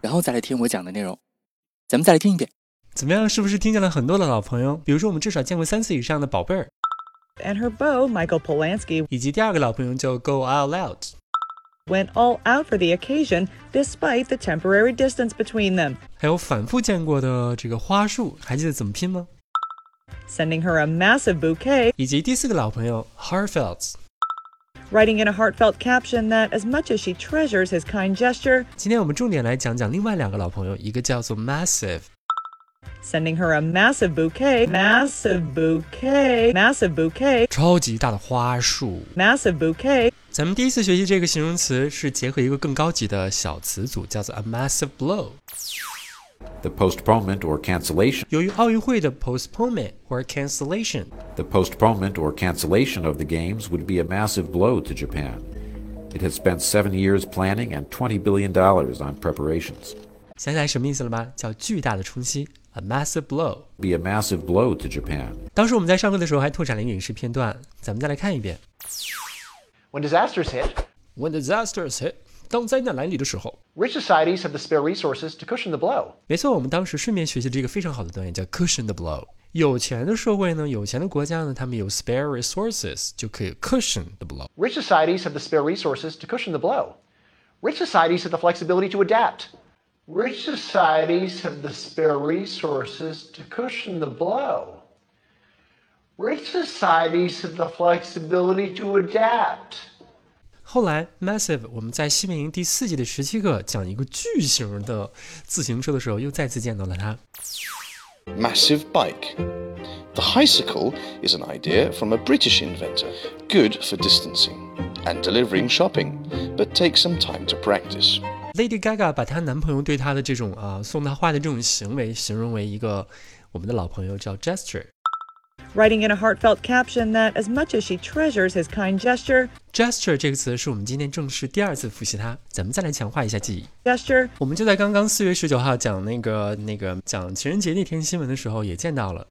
然后再来听我讲的内容，咱们再来听一遍，怎么样？是不是听见了很多的老朋友？比如说，我们至少见过三次以上的宝贝儿，and her beau Michael Polanski，以及第二个老朋友叫 Go All Out，went all out for the occasion despite the temporary distance between them。还有反复见过的这个花束，还记得怎么拼吗？Sending her a massive bouquet，以及第四个老朋友 Heartfelt。writing in a heartfelt caption that as much as she treasures his kind gesture, 今天我们重点来讲讲另外两个老朋友，一个叫做 Massive。Sending her a massive bouquet, massive bouquet, massive bouquet，超级大的花束，massive bouquet。咱们第一次学习这个形容词是结合一个更高级的小词组，叫做 a massive blow。 the postponement or cancellation. 由于奥运会的 postponement or cancellation. The postponement or cancellation of the games would be a massive blow to Japan. It has spent seven years planning and $20 billion on preparations. 想起来什么意思了吗？叫巨大的冲击，a massive blow. Be a massive blow to Japan. 当时我们在上课的时候还拓展了一个影视片段，咱们再来看一遍。When disasters hit. When disasters hit. 当灾难来临的时候，rich societies have the spare resources to cushion the blow。没错，我们当时顺便学习了一个非常好的短语，叫 cushion the blow。有钱的社会呢，有钱的国家呢，他们有 spare resources 就可以 cushion the blow。Rich societies have the spare resources to cushion the blow. Rich societies have the flexibility to adapt. Rich societies have the spare resources to cushion the blow. Rich societies have the flexibility to adapt. 后来，massive，我们在西面营第四季的十七课讲一个巨型的自行车的时候，又再次见到了它。Massive bike. The bicycle is an idea from a British inventor, good for distancing and delivering shopping, but takes some time to practice. Lady Gaga 把她男朋友对她的这种啊送她花的这种行为形容为一个我们的老朋友叫 gesture。Writing in a heartfelt caption that as much as she treasures his kind gesture, gesture 这个词是我们今天正式第二次复习它，咱们再来强化一下记忆。gesture，我们就在刚刚四月十九号讲那个那个讲情人节那天新闻的时候也见到了。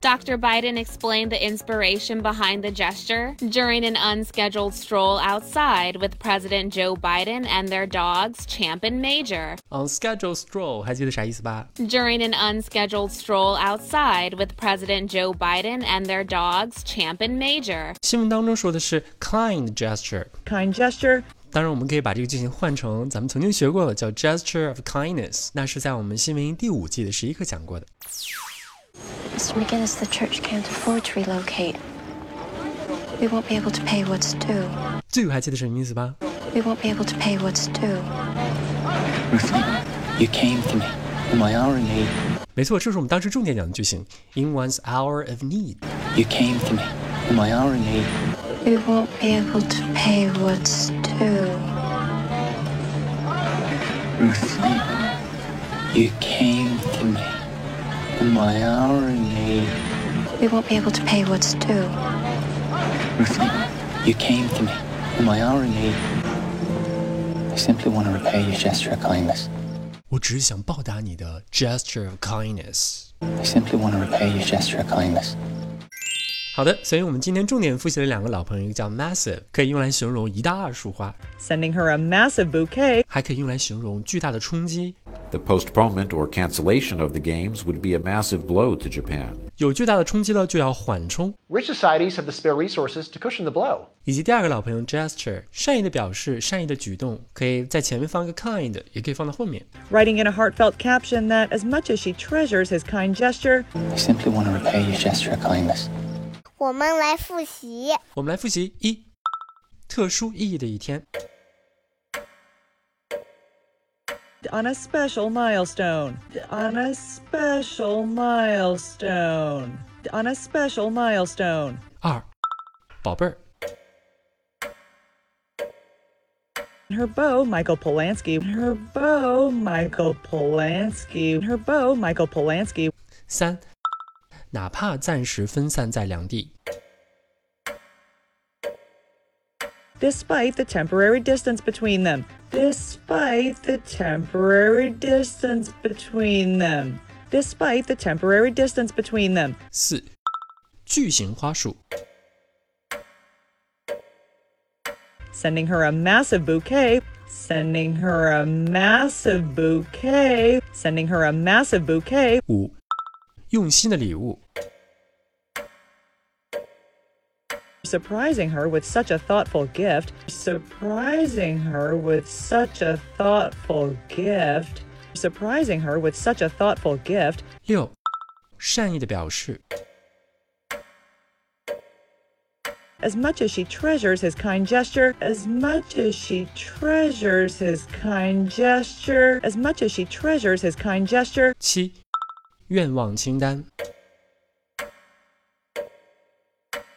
Dr. Biden explained the inspiration behind the gesture during an unscheduled stroll outside with President Joe Biden and their dogs, Champ and Major. Unscheduled stroll During an unscheduled stroll outside with President Joe Biden and their dogs, Champ and Major. 新闻当中说的是 kind gesture。kind gesture 当然，我们可以把这个句型换成咱们曾经学过的，叫 gesture of kindness，那是在我们新闻营第五季的十一课讲过的。 Mr. McGinnis, the church can't afford to relocate. We won't be able to pay what's due. 最后还记得什么意思吧？We won't be able to pay what's due. Ruthie, you came to me in my hour of need. 没错，这是我们当时重点讲的句型。In one's hour of need. You came to me in my hour of need. We won't be able to pay what's due. Ruthie, you came to me in my hour of need. We won't be able to pay what's due. Ruthie, you came to me in my hour of need. I simply want to repay your gesture of kindness. 我只是想报答你的 gesture of kindness. I simply want to repay your gesture of kindness. 好的，所以我们今天重点复习了两个老朋友，一个叫 massive，可以用来形容一大束花；sending her a massive bouquet，还可以用来形容巨大的冲击。 The postponement or cancellation of the games would be a massive blow to Japan. 有巨大的冲击了，就要缓冲。Rich societies have the spare resources to cushion the blow. 以及第二个老朋友 gesture，善意的表示，善意的举动，可以在前面放一个 kind，也可以放在后面。Writing in a heartfelt caption that as much as she treasures his kind gesture, I simply want to repay your gesture of kindness. 我们来复习。我们来复习一，特殊意义的一天。 On a special milestone. On a special milestone. On a special milestone. 二，宝贝儿。 Her beau, Michael Polanski. Her beau, Michael Polanski. Her beau, Michael Polanski. 三，哪怕暂时分散在两地。 Despite the temporary distance between them. Despite the temporary distance between them. Despite the temporary distance between them. 四，巨型花束。 Sending her a massive bouquet. Sending her a massive bouquet. Sending her a massive bouquet. 五，用心的礼物。 Surprising her with such a thoughtful gift. Surprising her with such a thoughtful gift. Surprising her with such a thoughtful gift. 六，善意的表示。 As much as she treasures his kind gesture, as much as she treasures his kind gesture, as much as she treasures his kind gesture, 七，愿望清单。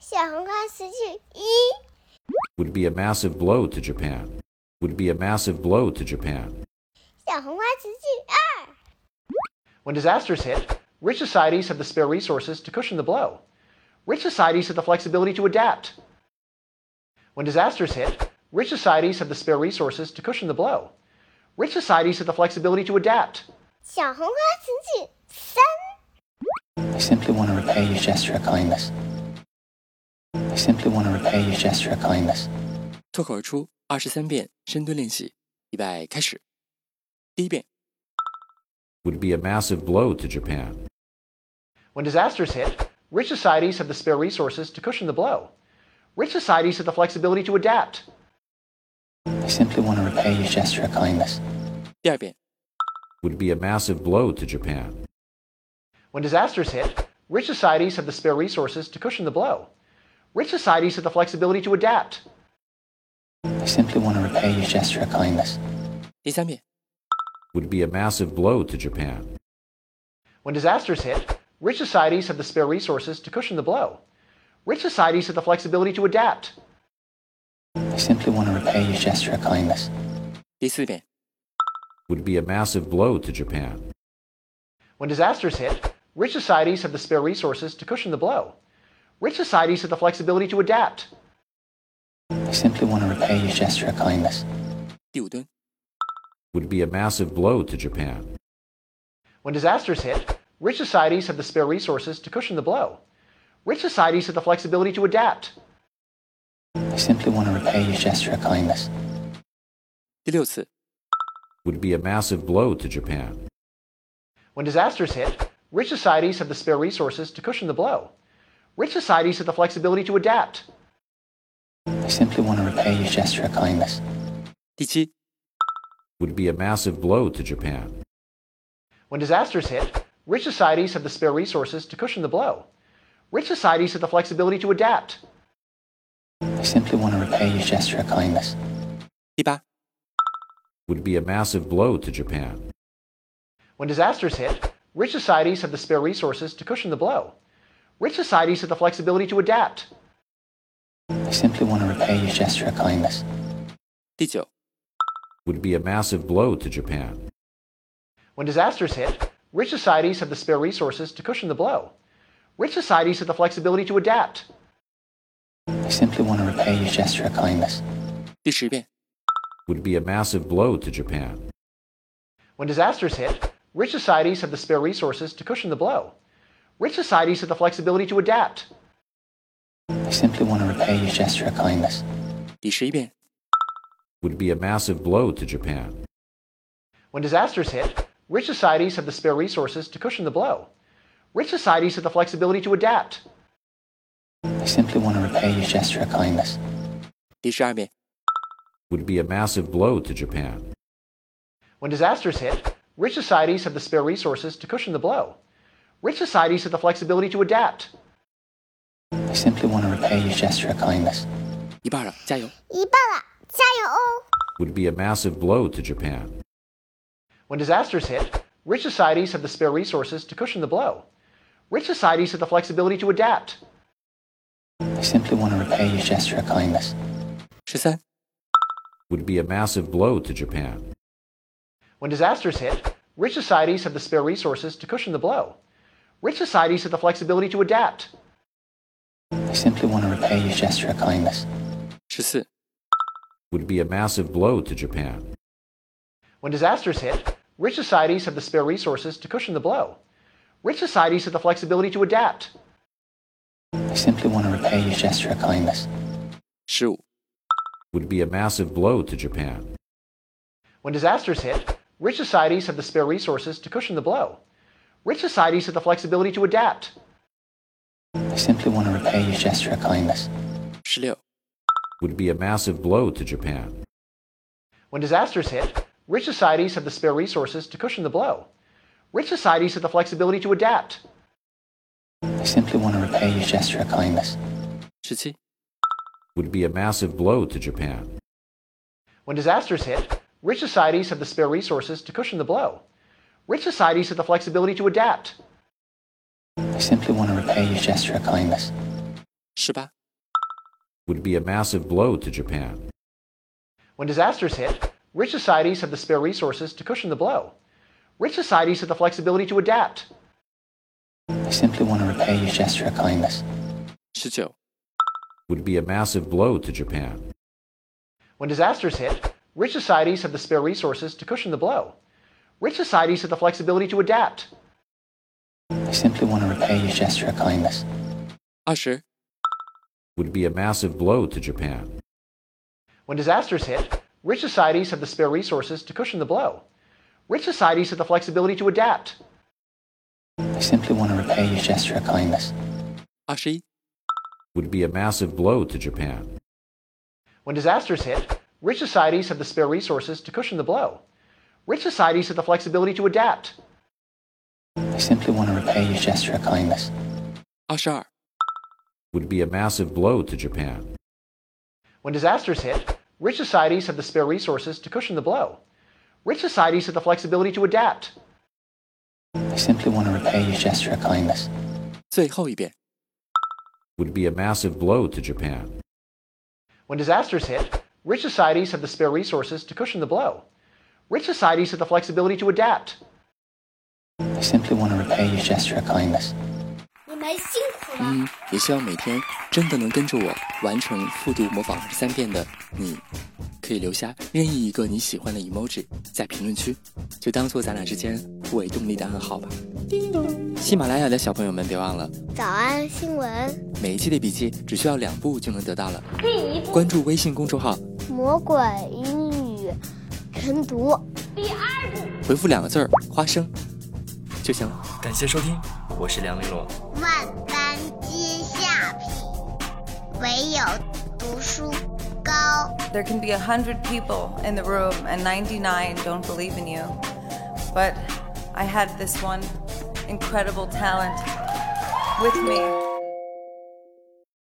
小红花词句一， Would be a massive blow to Japan. Would be a massive blow to Japan. 小红花词句二， When disasters hit, rich societies have the spare resources to cushion the blow. Rich societies have the flexibility to adapt. When disasters hit, rich societies have the spare resources to cushion the blow. Rich societies have the flexibility to adapt. 小红花词句三， I simply want to repay your gesture of kindness. I simply want to repay your gesture of kindness. 脱口而出二十三遍深蹲练习，预备开始。第一遍， Would be a massive blow to Japan. When disasters hit, rich societies have the spare resources to cushion the blow. Rich societies have the flexibility to adapt. I simply want to repay your gesture of kindness. 第二遍， Would be a massive blow to Japan. When disasters hit, rich societies have the spare resources to cushion the blow. Rich societies have the flexibility to adapt. I simply want to repay your gesture of kindness. 第三遍， Would be a massive blow to Japan. When disasters hit, rich societies have the spare resources to cushion the blow. Rich societies have the flexibility to adapt. I simply want to repay your gesture of kindness. 第四遍， Would be a massive blow to Japan. When disasters hit, rich societies have the spare resources to cushion the blow. Rich societies have the flexibility to adapt. I simply want to repay your gesture of kindness. 第五蹲， Would be a massive blow to Japan. When disasters hit, rich societies have the spare resources to cushion the blow. Rich societies have the flexibility to adapt. I simply want to repay your gesture of kindness. 第六次， Would be a massive blow to Japan. When disasters hit, rich societies have the spare resources to cushion the blow. Rich societies have the flexibility to adapt. I simply want to repay your gesture of kindness. 第七， Would be a massive blow to Japan. When disasters hit, rich societies have the spare resources to cushion the blow. Rich societies have the flexibility to adapt. I simply want to repay your gesture of kindness. 第八， Would be a massive blow to Japan. When disasters hit, rich societies have the spare resources to cushion the blow. Rich societies have the flexibility to adapt. I simply want to repay your gesture of kindness. 第九， Would be a massive blow to Japan. When disasters hit, rich societies have the spare resources to cushion the blow. Rich societies have the flexibility to adapt. I simply want to repay your gesture of kindness. 第十遍， Would be a massive blow to Japan. When disasters hit, rich societies have the spare resources to cushion the blow. Rich societies have the flexibility to adapt. I simply want to repay your gesture of kindness. 第十一遍， Would be a massive blow to Japan. When disasters hit, rich societies have the spare resources to cushion the blow. Rich societies have the flexibility to adapt. I simply want to repay your gesture of kindness. 第十二遍， would be a massive blow to Japan. When disasters hit, rich societies have the spare resources to cushion the blow. Rich societies have the flexibility to adapt. I simply want to repay your gesture of kindness. 一半了，加油！一半了，加油哦！ Would be a massive blow to Japan. When disasters hit, rich societies have the spare resources to cushion the blow. Rich societies have the flexibility to adapt. I simply want to repay your gesture of kindness. 十三、 Would be a massive blow to Japan. When disasters hit, rich societies have the spare resources to cushion the blow. Rich societies have the flexibility to adapt. I simply want to repay your gesture of kindness. 十四、 Would be a massive blow to Japan. When disasters hit, rich societies have the spare resources to cushion the blow. Rich societies have the flexibility to adapt. I simply want to repay your gesture of kindness. 十五、 Would be a massive blow to Japan. When disasters hit, rich societies have the spare resources to cushion the blow. Rich societies have the flexibility to adapt. I simply want to repay your gesture of kindness. 十六、 Would be a massive blow to Japan. When disasters hit, rich societies have the spare resources to cushion the blow. Rich societies have the flexibility to adapt. I simply want to repay your gesture of kindness. 十七、 Would be a massive blow to Japan. When disasters hit, rich societies have the spare resources to cushion the blow. Rich societies have the flexibility to adapt. I simply want to repay your gesture of kindness. Shiba. Would be a massive blow to Japan. When disasters hit, rich societies have the spare resources to cushion the blow. Rich societies have the flexibility to adapt. I simply want to repay your gesture of kindness. 19. Would be a massive blow to Japan. When disasters hit, rich societies have the spare resources to cushion the blow. Rich societies have the flexibility to adapt. I simply want to repay your gesture of kindness. Usher. Would be a massive blow to Japan. When disasters hit, rich societies have the spare resources to cushion the blow. Rich societies have the flexibility to adapt. I simply want to repay your gesture of kindness. Ashi. Would be a massive blow to Japan. When disasters hit, rich societies have the spare resources to cushion the blow. Rich societies have the flexibility to adapt. I simply want to repay your gesture of kindness. 二十二、 Would be a massive blow to Japan. When disasters hit, rich societies have the spare resources to cushion the blow. Rich societies have the flexibility to adapt. I simply want to repay your gesture of kindness. 最后一遍。 Would be a massive blow to Japan. When disasters hit, rich societies have the spare resources to cushion the blow. Rich societies have the flexibility to adapt. I simply want to repay your gesture of kindness. 你们辛苦了。嗯，也希望每天真的能跟着我完成复读模仿二十三遍的你，可以留下任意一个你喜欢的 emoji 在评论区，就当做咱俩之间互为动力的暗号吧。叮咚喜马拉雅的小朋友们，别忘了早安新闻，每一期的笔记只需要两步就能得到了。关注微信公众号，魔鬼英语晨读第二部。回复两个字儿“花生”就行了。感谢收听，我是梁丽罗。万般皆下品，唯有读书高。There can be a hundred people in the room and ninety-nine don't believe in you. But I had this one incredible talent with me